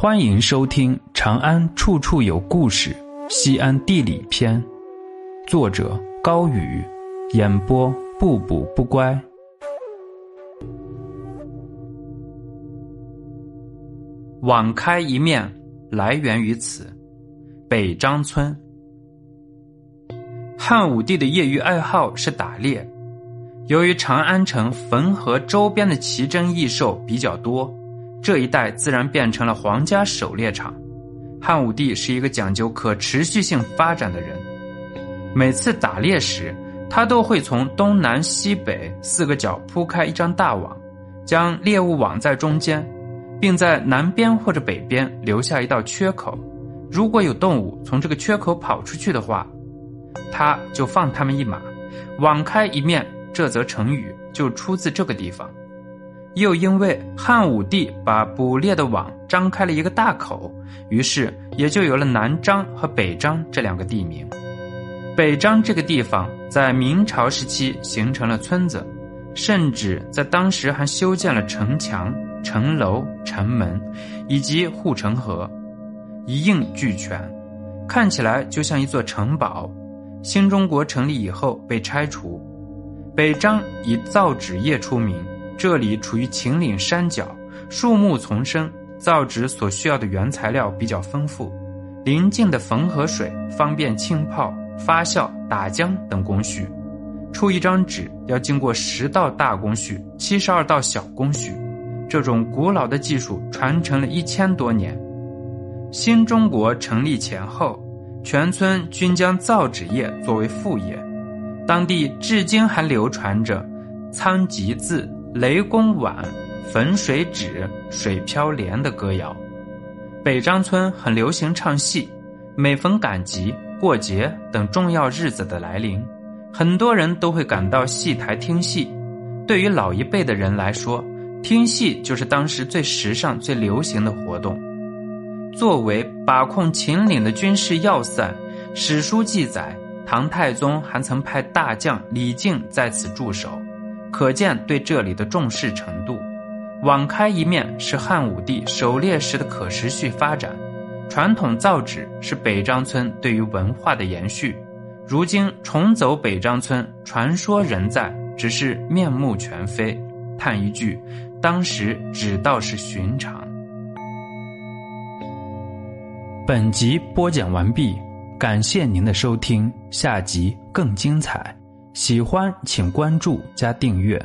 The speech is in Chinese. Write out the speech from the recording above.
欢迎收听《长安处处有故事·西安地理篇》，作者高宇，演播不补不乖。网开一面来源于此，北张村。汉武帝的业余爱好是打猎，由于长安城汾河周边的奇珍异兽比较多。这一带自然变成了皇家狩猎场。汉武帝是一个讲究可持续性发展的人，每次打猎时，他都会从东南西北四个角铺开一张大网，将猎物网在中间，并在南边或者北边留下一道缺口。如果有动物从这个缺口跑出去的话，他就放他们一马。网开一面，这则成语就出自这个地方。又因为汉武帝把捕猎的网张开了一个大口，于是也就有了南张和北张这两个地名。北张这个地方在明朝时期形成了村子，甚至在当时还修建了城墙、城楼、城门以及护城河，一应俱全，看起来就像一座城堡。新中国成立以后被拆除，北张以造纸业出名。这里处于秦岭山脚，树木丛生，造纸所需要的原材料比较丰富。临近的汾河水方便浸泡、发酵、打浆等工序。出一张纸要经过十道大工序、七十二道小工序。这种古老的技术传承了一千多年。新中国成立前后，全村均将造纸业作为副业。当地至今还流传着“仓颉字”。雷公碗、汾水纸、水飘莲的歌谣。北张村很流行唱戏，每逢赶集、过节等重要日子的来临，很多人都会赶到戏台听戏。对于老一辈的人来说，听戏就是当时最时尚、最流行的活动。作为把控秦岭的军事要塞，史书记载，唐太宗还曾派大将李靖在此驻守。可见对这里的重视程度。网开一面是汉武帝狩猎时的可持续发展，传统造纸是北张村对于文化的延续。如今重走北张村，传说仍在，只是面目全非。叹一句，当时只道是寻常。本集播讲完毕，感谢您的收听，下集更精彩。喜欢请关注加订阅。